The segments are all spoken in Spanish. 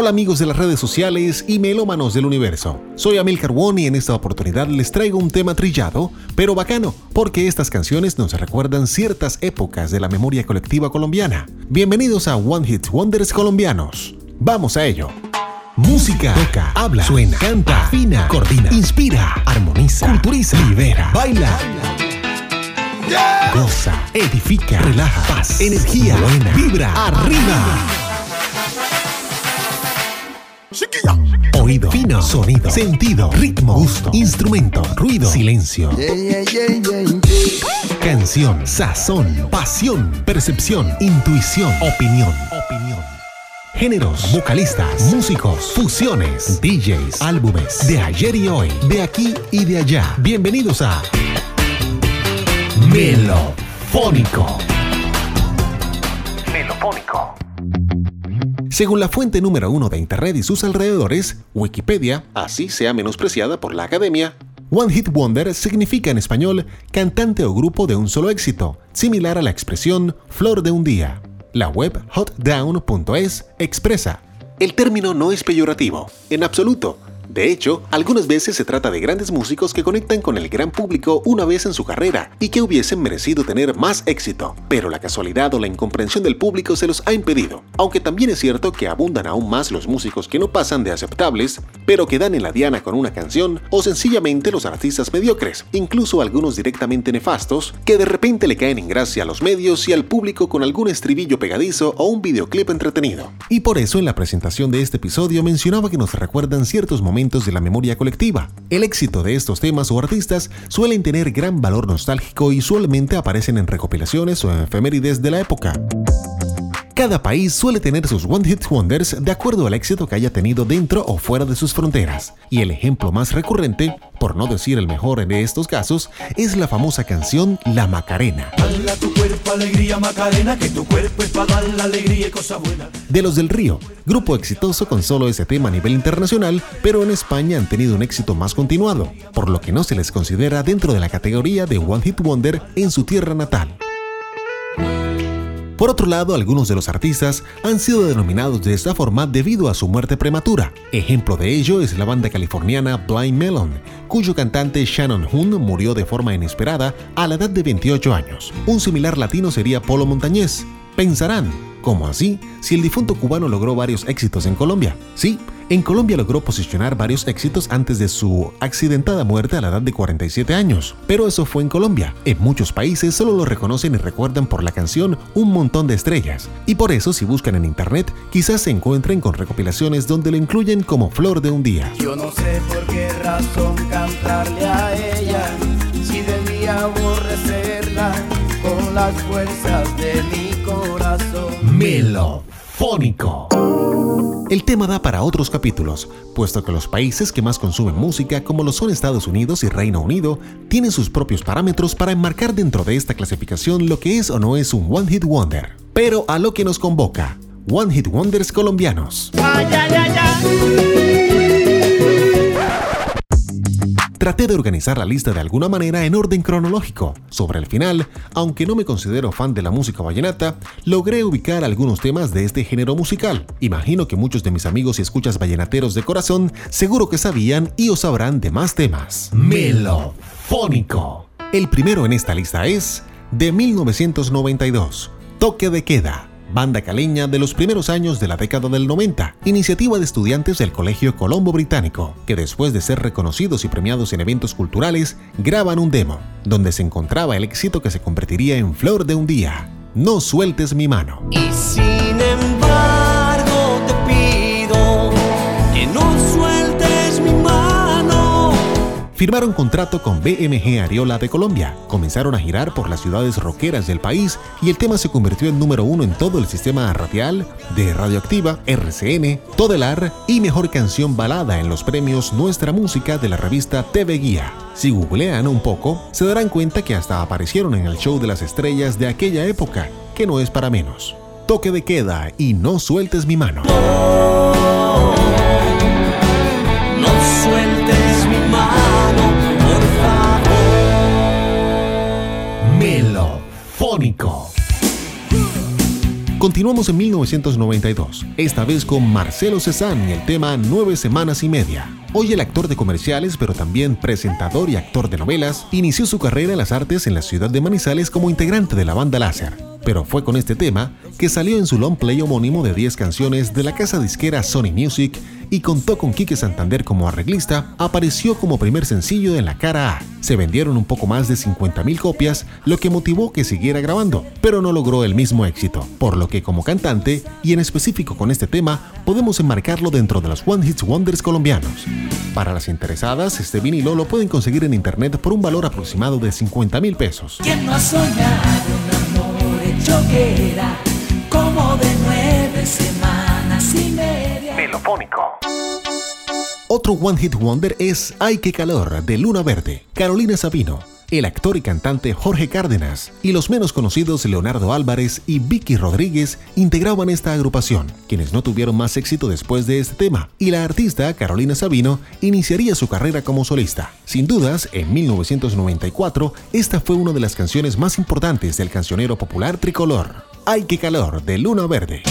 Hola amigos de las redes sociales y melómanos del universo. Soy Amil Carbón y en esta oportunidad les traigo un tema trillado, pero bacano, porque estas canciones nos recuerdan ciertas épocas de la memoria colectiva colombiana. Bienvenidos a One Hit Wonders colombianos. Vamos a ello. Música, toca, habla, suena, canta, afina, coordina, inspira, armoniza, culturiza, libera, baila. Goza, edifica, relaja, paz, energía, buena, vibra, arriba. Oído, fino, sonido, sentido, ritmo, gusto, instrumento, ruido, silencio. Canción, sazón, pasión, percepción, intuición, opinión, opinión. Géneros, vocalistas, músicos, fusiones, DJs, álbumes, de ayer y hoy, de aquí y de allá. Bienvenidos a Melofónico. Melofónico. Según la fuente número uno de Internet y sus alrededores, Wikipedia, así sea menospreciada por la academia, One Hit Wonder significa en español cantante o grupo de un solo éxito, similar a la expresión flor de un día. La web hotdown.es expresa. El término no es peyorativo, en absoluto, de hecho, algunas veces se trata de grandes músicos que conectan con el gran público una vez en su carrera y que hubiesen merecido tener más éxito, pero la casualidad o la incomprensión del público se los ha impedido. Aunque también es cierto que abundan aún más los músicos que no pasan de aceptables, pero que dan en la diana con una canción, o sencillamente los artistas mediocres, incluso algunos directamente nefastos, que de repente le caen en gracia a los medios y al público con algún estribillo pegadizo o un videoclip entretenido. Y por eso en la presentación de este episodio mencionaba que nos recuerdan ciertos momentos de la memoria colectiva. El éxito de estos temas o artistas suelen tener gran valor nostálgico y usualmente aparecen en recopilaciones o efemérides de la época. Cada país suele tener sus One Hit Wonders de acuerdo al éxito que haya tenido dentro o fuera de sus fronteras. Y el ejemplo más recurrente, por no decir el mejor en estos casos, es la famosa canción La Macarena. De los del Río, grupo exitoso con solo ese tema a nivel internacional, pero en España han tenido un éxito más continuado, por lo que no se les considera dentro de la categoría de One Hit Wonder en su tierra natal. Por otro lado, algunos de los artistas han sido denominados de esta forma debido a su muerte prematura. Ejemplo de ello es la banda californiana Blind Melon, cuyo cantante Shannon Hoon murió de forma inesperada a la edad de 28 años. Un similar latino sería Polo Montañez. Pensarán, ¿cómo así? Si el difunto cubano logró varios éxitos en Colombia. Sí, en Colombia logró posicionar varios éxitos antes de su accidentada muerte a la edad de 47 años, pero eso fue en Colombia. En muchos países solo lo reconocen y recuerdan por la canción Un montón de estrellas, y por eso si buscan en internet quizás se encuentren con recopilaciones donde lo incluyen como Flor de un día. Yo no sé por qué razón cantarle a ella, si debía aborrecerla con las fuerzas de mi corazón. Melofónico. El tema da para otros capítulos, puesto que los países que más consumen música, como lo son Estados Unidos y Reino Unido, tienen sus propios parámetros para enmarcar dentro de esta clasificación lo que es o no es un One Hit Wonder. Pero a lo que nos convoca, One Hit Wonders colombianos. Ay, ay, ay, Traté de organizar la lista de alguna manera en orden cronológico. Sobre el final, aunque no me considero fan de la música vallenata, logré ubicar algunos temas de este género musical. Imagino que muchos de mis amigos y escuchas vallenateros de corazón seguro que sabían y os sabrán de más temas. Melofónico. El primero en esta lista es de 1992, Toque de Queda banda caleña de los primeros años de la década del 90, iniciativa de estudiantes del Colegio Colombo Británico, que después de ser reconocidos y premiados en eventos culturales, graban un demo, donde se encontraba el éxito que se convertiría en Flor de un Día. No sueltes mi mano. Firmaron contrato con BMG Ariola de Colombia, comenzaron a girar por las ciudades roqueras del país y el tema se convirtió en número uno en todo el sistema radial de Radioactiva, RCN, Todelar y Mejor Canción Balada en los premios Nuestra Música de la revista TV Guía. Si googlean un poco, se darán cuenta que hasta aparecieron en el show de las estrellas de aquella época, que no es para menos. Toque de queda y no sueltes mi mano. Continuamos en 1992, esta vez con Marcelo Cezanne y el tema Nueve Semanas y Media. Hoy el actor de comerciales, pero también presentador y actor de novelas, inició su carrera en las artes en la ciudad de Manizales como integrante de la banda Láser. Pero fue con este tema que salió en su long play homónimo de 10 canciones de la casa disquera Sony Music y contó con Quique Santander como arreglista, apareció como primer sencillo en la cara A. Se vendieron un poco más de 50.000 copias, lo que motivó que siguiera grabando, pero no logró el mismo éxito, por lo que como cantante, y en específico con este tema, podemos enmarcarlo dentro de los One Hits Wonders colombianos. Para las interesadas, este vinilo lo pueden conseguir en internet por un valor aproximado de 50 mil pesos. ¿Quién no ha soñado un amor hecho que era como de nueve semanas y media? Melofónico. Otro One Hit Wonder es Ay qué calor de Luna Verde, Carolina Sabino, el actor y cantante Jorge Cárdenas y los menos conocidos Leonardo Álvarez y Vicky Rodríguez integraban esta agrupación, quienes no tuvieron más éxito después de este tema, y la artista Carolina Sabino iniciaría su carrera como solista. Sin dudas, en 1994, esta fue una de las canciones más importantes del cancionero popular tricolor. Ay qué calor de Luna Verde.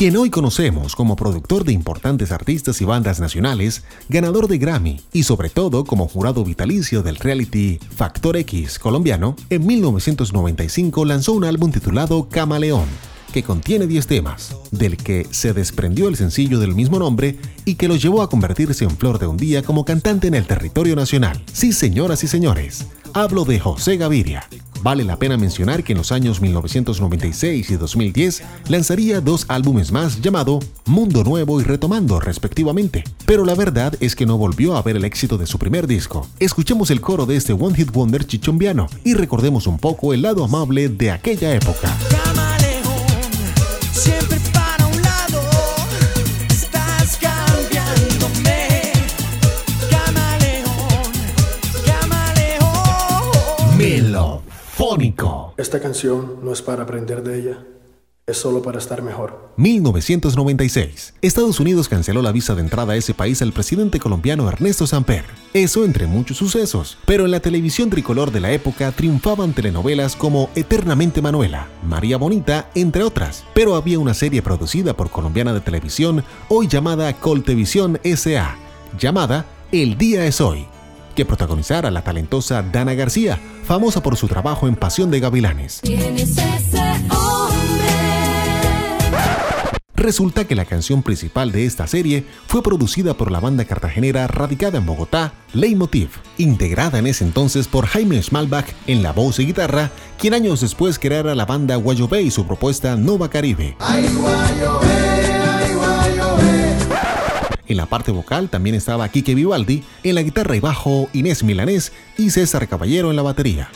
Quien hoy conocemos como productor de importantes artistas y bandas nacionales, ganador de Grammy y sobre todo como jurado vitalicio del reality Factor X colombiano, en 1995 lanzó un álbum titulado Camaleón, que contiene 10 temas, del que se desprendió el sencillo del mismo nombre y que lo llevó a convertirse en flor de un día como cantante en el territorio nacional. Sí, señoras y señores, hablo de José Gaviria, Vale la pena mencionar que en los años 1996 y 2010 lanzaría dos álbumes más llamado Mundo Nuevo y Retomando respectivamente. Pero la verdad es que no volvió a ver el éxito de su primer disco. Escuchemos el coro de este One Hit Wonder chichombiano y recordemos un poco el lado amable de aquella época. Esta canción no es para aprender de ella, es solo para estar mejor. 1996. Estados Unidos canceló la visa de entrada a ese país al presidente colombiano Ernesto Samper. Eso entre muchos sucesos. Pero en la televisión tricolor de la época triunfaban telenovelas como Eternamente Manuela, María Bonita, entre otras. Pero había una serie producida por colombiana de televisión, hoy llamada Coltevisión S.A., llamada El Día es Hoy que protagonizara a la talentosa Dana García, famosa por su trabajo en Pasión de Gavilanes. Resulta que la canción principal de esta serie fue producida por la banda cartagenera radicada en Bogotá, Leitmotiv, integrada en ese entonces por Jaime Schmalbach en la voz y guitarra, quien años después creara la banda Guayobé y su propuesta Nova Caribe. En la parte vocal también estaba Quique Vivaldi, en la guitarra y bajo Inés Milanés y César Caballero en la batería.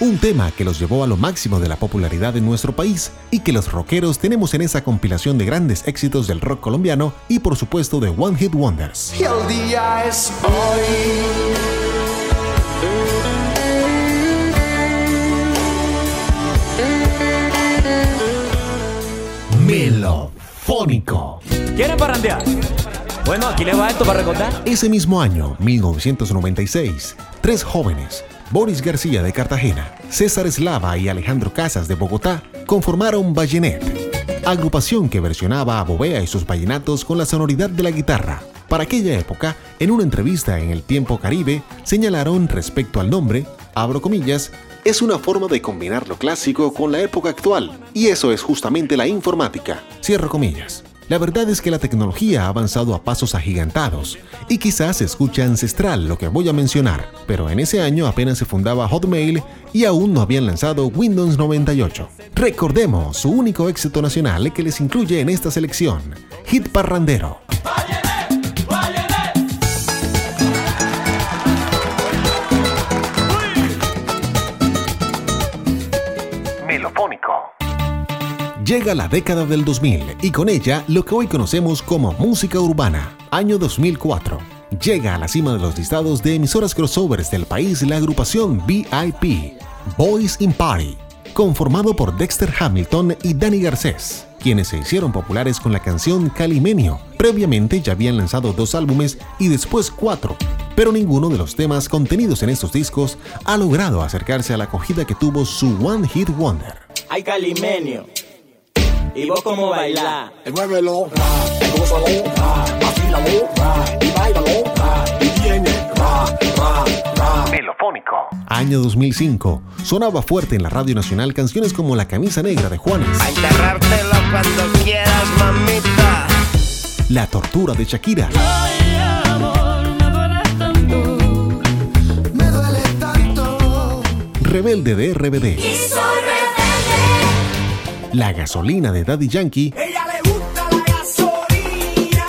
Un tema que los llevó a lo máximo de la popularidad en nuestro país y que los rockeros tenemos en esa compilación de grandes éxitos del rock colombiano y por supuesto de One Hit Wonders. Y el día es hoy. Melofónico. ¿Quieren parrandear? Bueno, aquí les va esto para recordar. Ese mismo año, 1996, tres jóvenes, Boris García de Cartagena, César Eslava y Alejandro Casas de Bogotá, conformaron Ballenet, agrupación que versionaba a Bobea y sus vallenatos con la sonoridad de la guitarra. Para aquella época, en una entrevista en el Tiempo Caribe, señalaron respecto al nombre, abro comillas, es una forma de combinar lo clásico con la época actual, y eso es justamente la informática, cierro comillas. La verdad es que la tecnología ha avanzado a pasos agigantados y quizás escucha ancestral lo que voy a mencionar, pero en ese año apenas se fundaba Hotmail y aún no habían lanzado Windows 98. Recordemos su único éxito nacional que les incluye en esta selección, Hit Parrandero. Llega la década del 2000 y con ella lo que hoy conocemos como música urbana. Año 2004. Llega a la cima de los listados de emisoras crossovers del país la agrupación VIP, Boys in Party, conformado por Dexter Hamilton y Danny Garcés quienes se hicieron populares con la canción Calimenio. Previamente ya habían lanzado dos álbumes y después cuatro, pero ninguno de los temas contenidos en estos discos ha logrado acercarse a la acogida que tuvo su One Hit Wonder. Hay Calimenio. ¿Y vos cómo bailás? Muévelo, gózalo, vacílalo, y bailalo, y viene, ra, ra, ra. Melofónico. Año 2005. Sonaba fuerte en la Radio Nacional canciones como La camisa negra de Juanes, A enterrártelo cuando quieras, mamita. La tortura de Shakira, Me duele tanto. Rebelde de RBD, La gasolina de Daddy Yankee Ella le gusta la gasolina.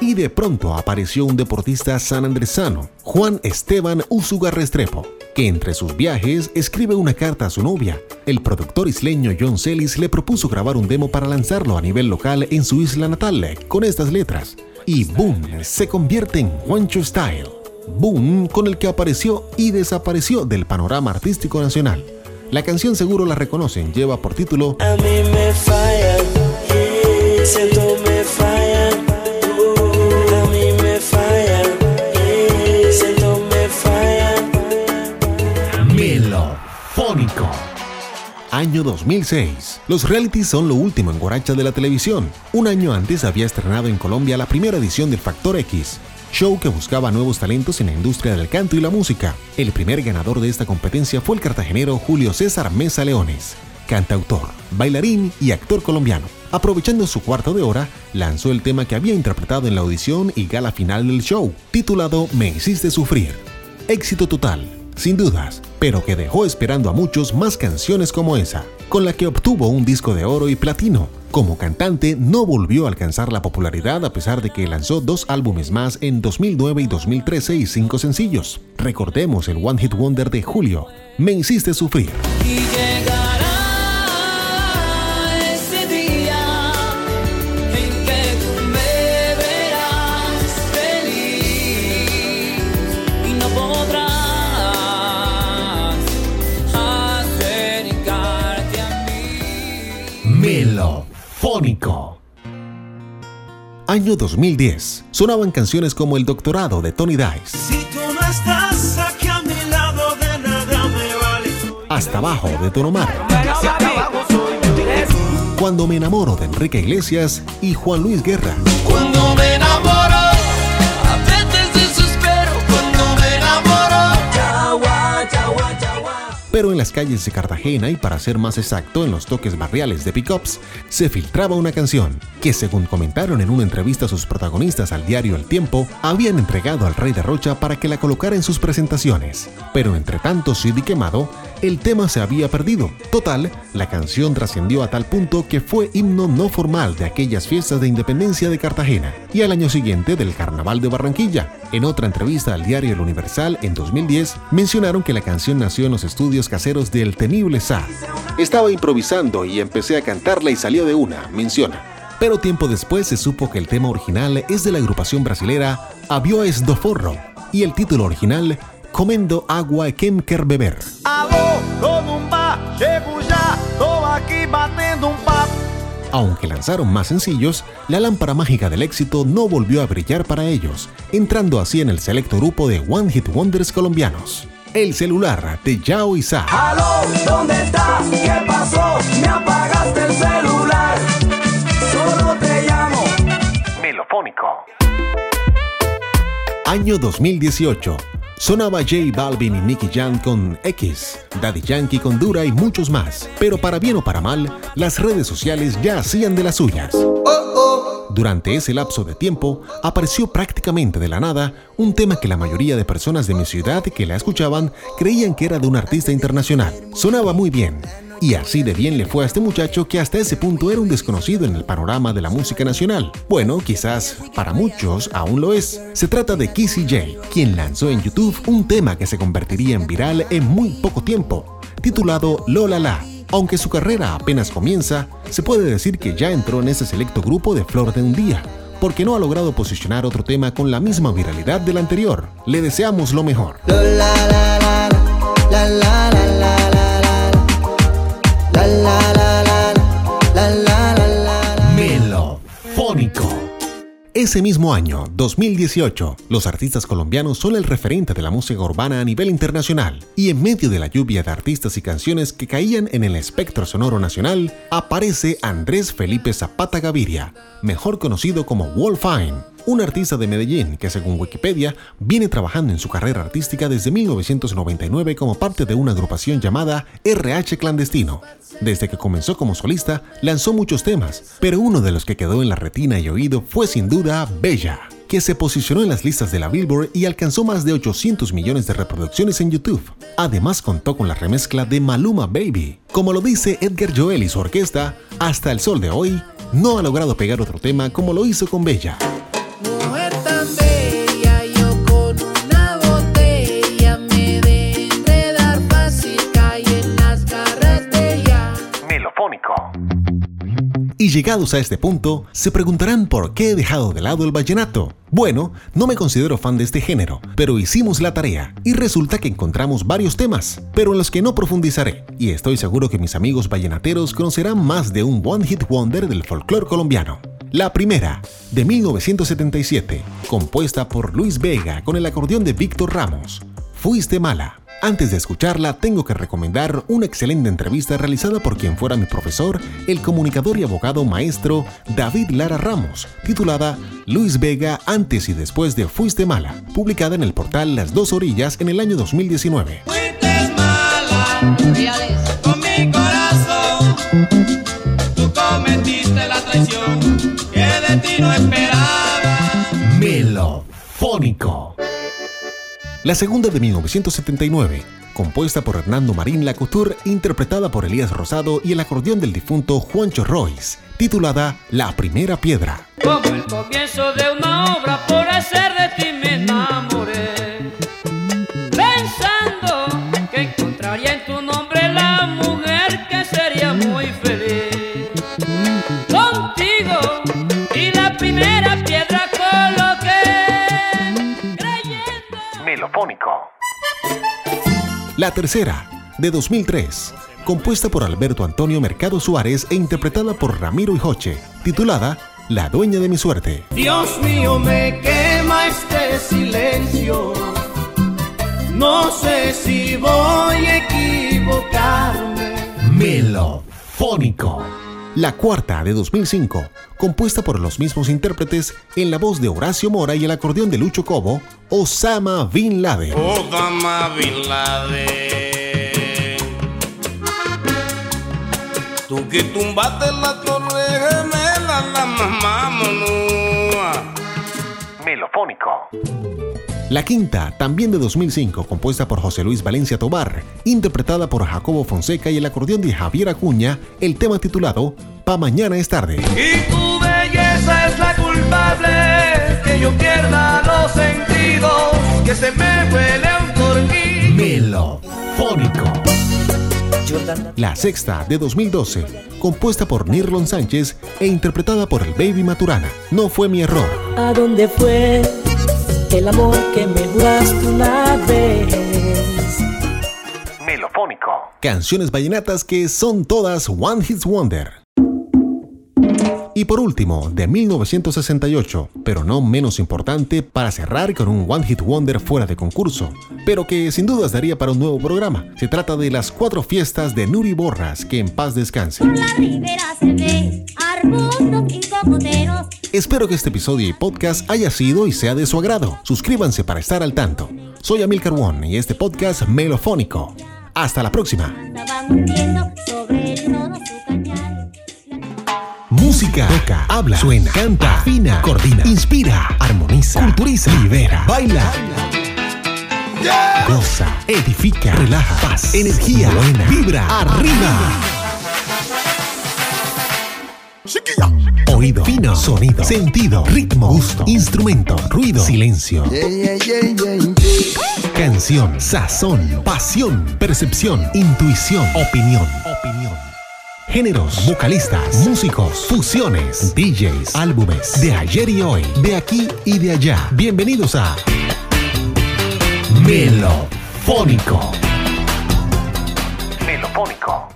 y de pronto apareció un deportista sanandresano, Juan Esteban Usuga Restrepo, que entre sus viajes escribe una carta a su novia. El productor isleño John Celis le propuso grabar un demo para lanzarlo a nivel local en su isla natal con estas letras. Y boom, se convierte en Juancho Style. Boom, con el que apareció y desapareció del panorama artístico nacional. La canción seguro la reconocen, lleva por título A mí me fallan, eh, siento me fallan. A mí me fallan, eh, siento me fallan. Melofónico. Año 2006. Los realities son lo último en Guaracha de la televisión. Un año antes había estrenado en Colombia la primera edición del Factor X, show que buscaba nuevos talentos en la industria del canto y la música. El primer ganador de esta competencia fue el cartagenero Julio César Mesa Leones, cantautor, bailarín y actor colombiano. Aprovechando su cuarto de hora, lanzó el tema que había interpretado en la audición y gala final del show, titulado Me hiciste sufrir. Éxito total, sin dudas, pero que dejó esperando a muchos más canciones como esa, con la que obtuvo un disco de oro y platino. Como cantante no volvió a alcanzar la popularidad a pesar de que lanzó dos álbumes más en 2009 y 2013 y cinco sencillos. Recordemos el One Hit Wonder de Julio, Me hiciste sufrir. Melofónico. Año 2010. Sonaban canciones como El Doctorado de Tony Dice, Si tú no estás aquí a mi lado, de nada me vale. Hasta abajo de Don Omar. Cuando me enamoro de Enrique Iglesias y Juan Luis Guerra. Cuando me enamoro, Pero en las calles de Cartagena y para ser más exacto en los toques barriales de pickups, se filtraba una canción que según comentaron en una entrevista sus protagonistas al diario El Tiempo, habían entregado al rey de Rocha para que la colocara en sus presentaciones. Pero entre tanto CD quemado, el tema se había perdido. Total, la canción trascendió a tal punto que fue himno no formal de aquellas fiestas de independencia de Cartagena y al año siguiente del Carnaval de Barranquilla. En otra entrevista al diario El Universal en 2010, mencionaron que la canción nació en los estudios caseros del temible Sa. Estaba improvisando y empecé a cantarla y salió de una, menciona. Pero tiempo después se supo que el tema original es de la agrupación brasilera Avioes do Forro y el título original Comendo Agua Quem Quer Beber. Alô, tô num bar, chego já, tô aqui batendo um papo. Aunque lanzaron más sencillos, la lámpara mágica del éxito no volvió a brillar para ellos, entrando así en el selecto grupo de One Hit Wonders colombianos. El celular de Yao y Sa. Aló, ¿dónde estás? ¿Qué pasó? Me apagaste el celular. Solo te llamo. Melofónico. Año 2018. Sonaba J Balvin y Nicky Jam con X, Daddy Yankee con Dura y muchos más. Pero para bien o para mal, las redes sociales ya hacían de las suyas. Durante ese lapso de tiempo, apareció prácticamente de la nada un tema que la mayoría de personas de mi ciudad que la escuchaban creían que era de un artista internacional. Sonaba muy bien. Y así de bien le fue a este muchacho que hasta ese punto era un desconocido en el panorama de la música nacional. Bueno, quizás para muchos aún lo es. Se trata de Kissy J, quien lanzó en YouTube un tema que se convertiría en viral en muy poco tiempo, titulado Lola La. Aunque su carrera apenas comienza, se puede decir que ya entró en ese selecto grupo de Flor de un Día, porque no ha logrado posicionar otro tema con la misma viralidad del anterior. Le deseamos lo mejor. Lola, la, la, la, Ese mismo año, 2018, los artistas colombianos son el referente de la música urbana a nivel internacional, y en medio de la lluvia de artistas y canciones que caían en el espectro sonoro nacional, aparece Andrés Felipe Zapata Gaviria, mejor conocido como Wolfine, un artista de Medellín que según Wikipedia viene trabajando en su carrera artística desde 1999 como parte de una agrupación llamada RH Clandestino. Desde que comenzó como solista, lanzó muchos temas, pero uno de los que quedó en la retina y oído fue sin duda Bella que se posicionó en las listas de la Billboard y alcanzó más de 800 millones de reproducciones en YouTube. Además contó con la remezcla de Maluma Baby. Como lo dice Edgar Joel y su orquesta, hasta el sol de hoy, no ha logrado pegar otro tema como lo hizo con Bella. Llegados a este punto, se preguntarán por qué he dejado de lado el vallenato. Bueno, no me considero fan de este género, pero hicimos la tarea y resulta que encontramos varios temas, pero en los que no profundizaré, y estoy seguro que mis amigos vallenateros conocerán más de un One Hit Wonder del folclore colombiano. La primera, de 1977, compuesta por Luis Vega con el acordeón de Víctor Ramos. Fuiste mala. Antes de escucharla, tengo que recomendar una excelente entrevista realizada por quien fuera mi profesor, el comunicador y abogado maestro David Lara Ramos, titulada Luis Vega antes y después de Fuiste mala, publicada en el portal Las Dos Orillas en el año 2019. Fuiste mala con mi corazón. Tú cometiste la traición que de ti no esperaba. Melofónico. La segunda de 1979, compuesta por Hernando Marín Lacouture, interpretada por Elías Rosado y el acordeón del difunto Juancho Royce, titulada La Primera Piedra. Como el comienzo de una obra, por hacer La tercera, de 2003, compuesta por Alberto Antonio Mercado Suárez e interpretada por Ramiro Hijoche, titulada La dueña de mi suerte. Dios mío, me quema este silencio. No sé si voy a equivocarme. Melofónico. La cuarta de 2005, compuesta por los mismos intérpretes en la voz de Horacio Mora y el acordeón de Lucho Cobo, Osama Bin Laden. Osama Bin Laden. Tú que tumbaste la torre gemela, la mamá monúa. Melofónico. La quinta, también de 2005, compuesta por José Luis Valencia Tobar, interpretada por Jacobo Fonseca y el acordeón de Javier Acuña, el tema titulado Pa' mañana es tarde. Y tu belleza es la culpable, que yo pierda los sentidos, que se me huele un tornillo. Melofónico. La sexta, de 2012, compuesta por Nirlon Sánchez e interpretada por el Baby Maturana. No fue mi error. ¿A dónde fue el amor que me juraste una vez? Melofónico. Canciones vallenatas que son todas One Hit Wonder. Y por último, de 1968, pero no menos importante, para cerrar con un One Hit Wonder fuera de concurso, pero que sin dudas daría para un nuevo programa. Se trata de las cuatro fiestas de Nuri Borras, que en paz descanse. Por la Espero que este episodio y podcast haya sido y sea de su agrado. Suscríbanse para estar al tanto. Soy Amilcar One y este podcast melofónico. Hasta la próxima. Música, toca, habla, suena, canta, afina, coordina, inspira, armoniza, culturiza, libera, baila. Goza, edifica, relaja, paz, energía, buena, vibra, arriba. Oído, fino, sonido, sentido, ritmo, gusto, instrumento, ruido, silencio. Canción, sazón, pasión, percepción, intuición, opinión. Opinión. Géneros, vocalistas, músicos, fusiones, DJs, álbumes, de ayer y hoy, de aquí y de allá. Bienvenidos a Melofónico. Melofónico.